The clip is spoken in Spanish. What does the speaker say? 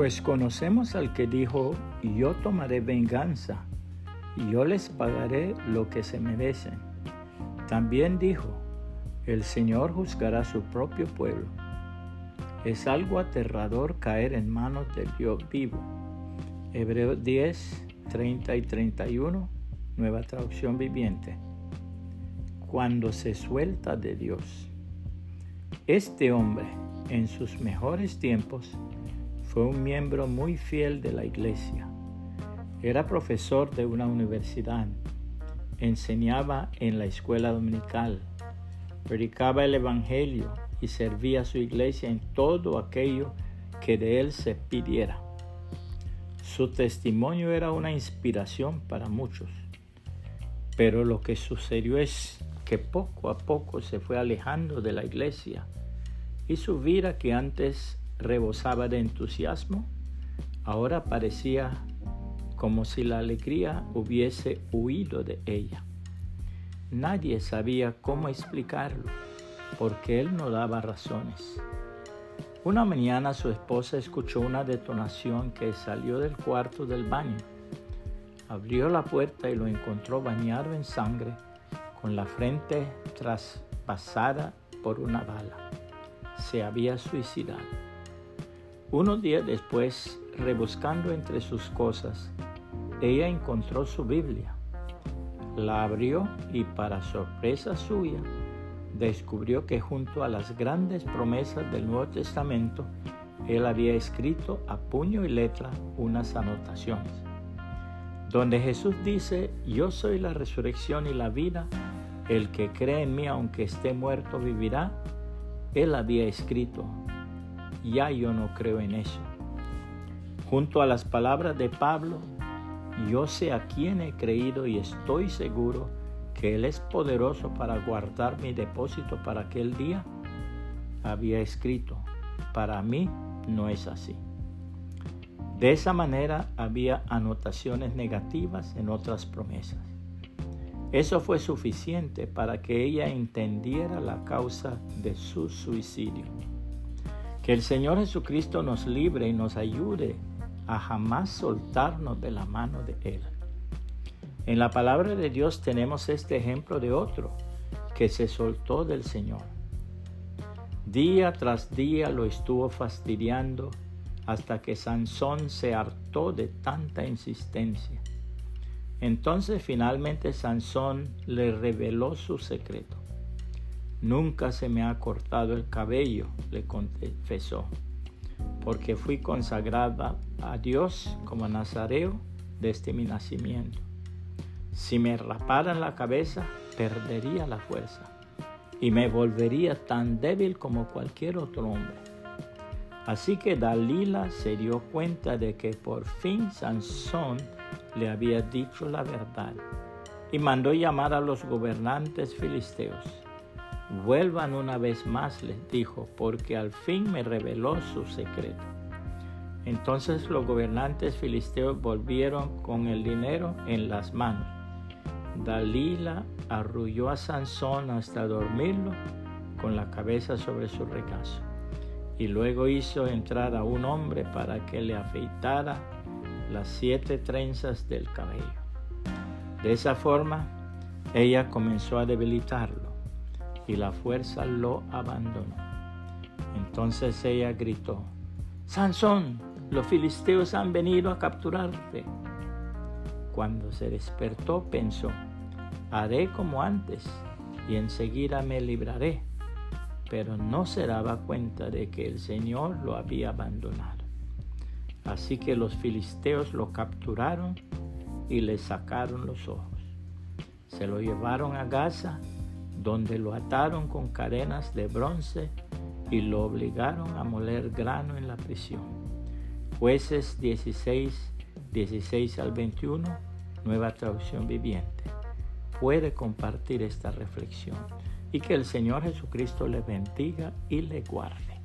Pues conocemos al que dijo, yo tomaré venganza, y yo les pagaré lo que se merecen. También dijo, el Señor juzgará su propio pueblo. Es algo aterrador caer en manos del Dios vivo. Hebreos 10, 30 y 31, nueva traducción viviente. Cuando se suelta de Dios. Este hombre, en sus mejores tiempos, fue un miembro muy fiel de la iglesia. Era profesor de una universidad. Enseñaba en la escuela dominical. Predicaba el Evangelio y servía a su iglesia en todo aquello que de él se pidiera. Su testimonio era una inspiración para muchos. Pero lo que sucedió es que poco a poco se fue alejando de la iglesia y su vida que antes rebosaba de entusiasmo, ahora parecía como si la alegría hubiese huido de ella. Nadie sabía cómo explicarlo, porque él no daba razones. Una mañana su esposa escuchó una detonación que salió del cuarto del baño. Abrió la puerta y lo encontró bañado en sangre, con la frente traspasada por una bala. Se había suicidado. Unos días después, rebuscando entre sus cosas, ella encontró su Biblia. La abrió y para sorpresa suya, descubrió que junto a las grandes promesas del Nuevo Testamento, él había escrito a puño y letra unas anotaciones, donde Jesús dice, yo soy la resurrección y la vida, el que cree en mí aunque esté muerto vivirá, él había escrito, ya yo no creo en eso. Junto a las palabras de Pablo, yo sé a quién he creído y estoy seguro que Él es poderoso para guardar mi depósito para aquel día, había escrito, para mí no es así. De esa manera había anotaciones negativas en otras promesas. Eso fue suficiente para que ella entendiera la causa de su suicidio. El Señor Jesucristo nos libre y nos ayude a jamás soltarnos de la mano de Él. En la palabra de Dios tenemos este ejemplo de otro que se soltó del Señor. Día tras día lo estuvo fastidiando hasta que Sansón se hartó de tanta insistencia. Entonces finalmente Sansón le reveló su secreto. Nunca se me ha cortado el cabello, le confesó, porque fui consagrada a Dios como nazareo desde mi nacimiento. Si me raparan la cabeza, perdería la fuerza y me volvería tan débil como cualquier otro hombre. Así que Dalila se dio cuenta de que por fin Sansón le había dicho la verdad y mandó llamar a los gobernantes filisteos. Vuelvan una vez más, les dijo, porque al fin me reveló su secreto. Entonces los gobernantes filisteos volvieron con el dinero en las manos. Dalila arrulló a Sansón hasta dormirlo con la cabeza sobre su regazo. Y luego hizo entrar a un hombre para que le afeitara las siete trenzas del cabello. De esa forma, ella comenzó a debilitarlo y la fuerza lo abandonó. Entonces ella gritó, Sansón, los filisteos han venido a capturarte. Cuando se despertó pensó, haré como antes y enseguida me libraré, pero no se daba cuenta de que el Señor lo había abandonado. Así que los filisteos lo capturaron y le sacaron los ojos. Se lo llevaron a Gaza donde lo ataron con cadenas de bronce y lo obligaron a moler grano en la prisión. Jueces 16, 16 al 21, nueva traducción viviente. Puede compartir esta reflexión y que el Señor Jesucristo le bendiga y le guarde.